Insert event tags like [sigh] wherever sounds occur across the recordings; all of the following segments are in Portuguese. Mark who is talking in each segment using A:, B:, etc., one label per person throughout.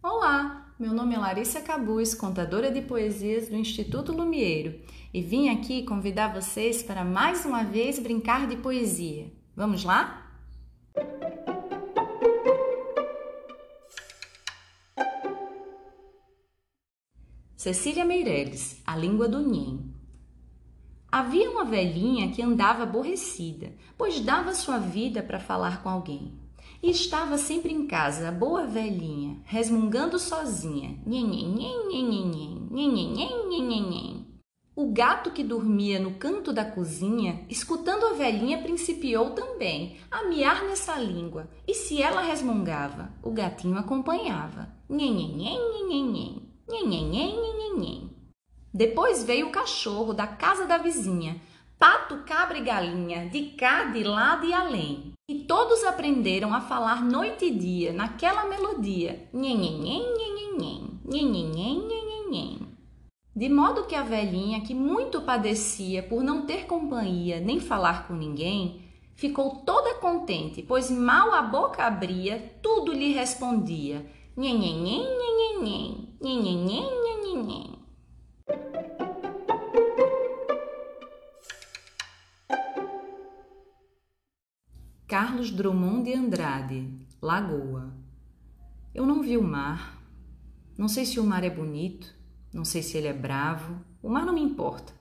A: Olá, meu nome é Larissa Cabuz, contadora de poesias do Instituto Lumieiro, e vim aqui convidar vocês para mais uma vez brincar de poesia. Vamos lá? Cecília Meireles, A Língua do Nhen. Havia uma velhinha que andava aborrecida, pois dava sua vida para falar com alguém. E estava sempre em casa, a boa velhinha, resmungando sozinha. O gato que dormia no canto da cozinha, escutando a velhinha, principiou também a miar nessa língua, e se ela resmungava, o gatinho acompanhava. Depois veio o cachorro da casa da vizinha, pato, cabra e galinha, de cá, de lá, de além. E todos aprenderam a falar noite e dia naquela melodia. De modo que a velhinha, que muito padecia por não ter companhia nem falar com ninguém, ficou toda contente, pois mal a boca abria, tudo lhe respondia. Carlos Drummond de Andrade, Lagoa. Eu não vi o mar. Não sei se o mar é bonito, não sei se ele é bravo. O mar não me importa.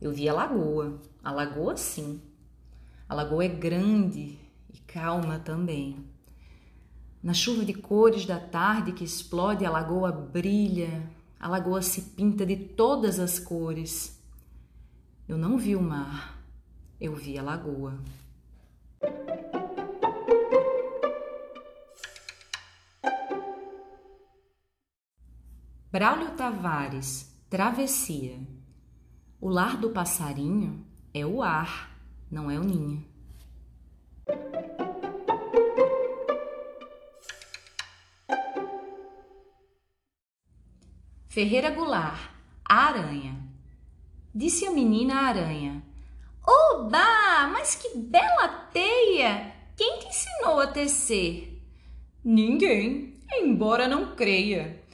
A: Eu vi a lagoa. A lagoa, sim. A lagoa é grande e calma também. Na chuva de cores da tarde que explode, a lagoa brilha, a lagoa se pinta de todas as cores. Eu não vi o mar, eu vi a lagoa. Braulio Tavares, Travessia. O lar do passarinho é o ar, não é o ninho. Ferreira Goulart, a aranha. Disse a menina aranha: Oba, mas que bela teia! Quem te ensinou a tecer?
B: Ninguém, embora não creia.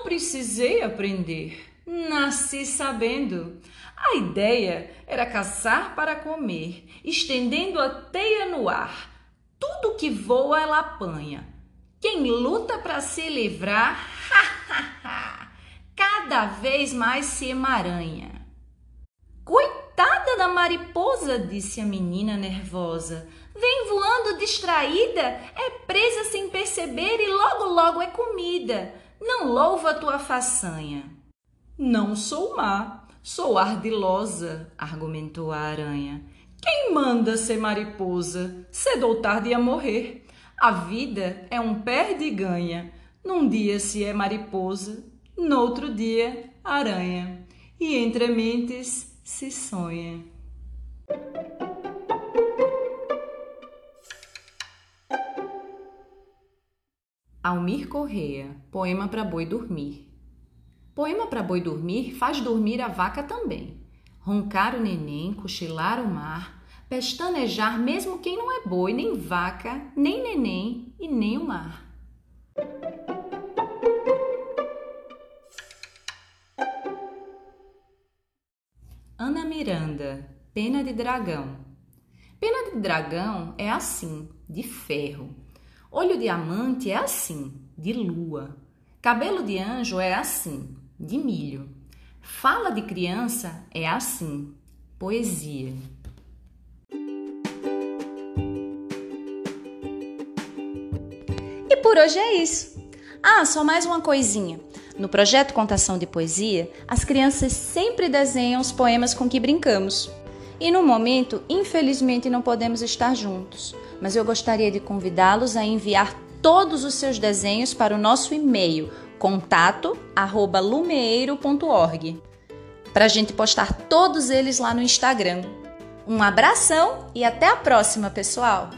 B: Não precisei aprender. Nasci sabendo. A ideia era caçar para comer, estendendo a teia no ar. Tudo que voa ela apanha. Quem luta para se livrar, [laughs] cada vez mais se emaranha.
C: Coitada da mariposa, disse a menina nervosa. Vem voando distraída, é presa sem perceber e logo logo é comida. Não louva tua façanha.
B: Não sou má, sou ardilosa, argumentou a aranha. Quem manda ser mariposa? Cedo ou tarde ia morrer. A vida é um perde e ganha. Num dia se é mariposa, noutro dia aranha. E entre mentes se sonha.
A: Almir Correia, poema para boi dormir. Poema para boi dormir faz dormir a vaca também. Roncar o neném, cochilar o mar, pestanejar mesmo quem não é boi, nem vaca, nem neném e nem o mar. Ana Miranda, Pena de Dragão. Pena de dragão é assim, de ferro. Olho diamante é assim, de lua. Cabelo de anjo é assim, de milho. Fala de criança é assim, poesia.
D: E por hoje é isso. Ah, só mais uma coisinha. No projeto Contação de Poesia, as crianças sempre desenham os poemas com que brincamos. E no momento, infelizmente, não podemos estar juntos, mas eu gostaria de convidá-los a enviar todos os seus desenhos para o nosso e-mail contato@lumeiro.org para a gente postar todos eles lá no Instagram. Um abração e até a próxima, pessoal!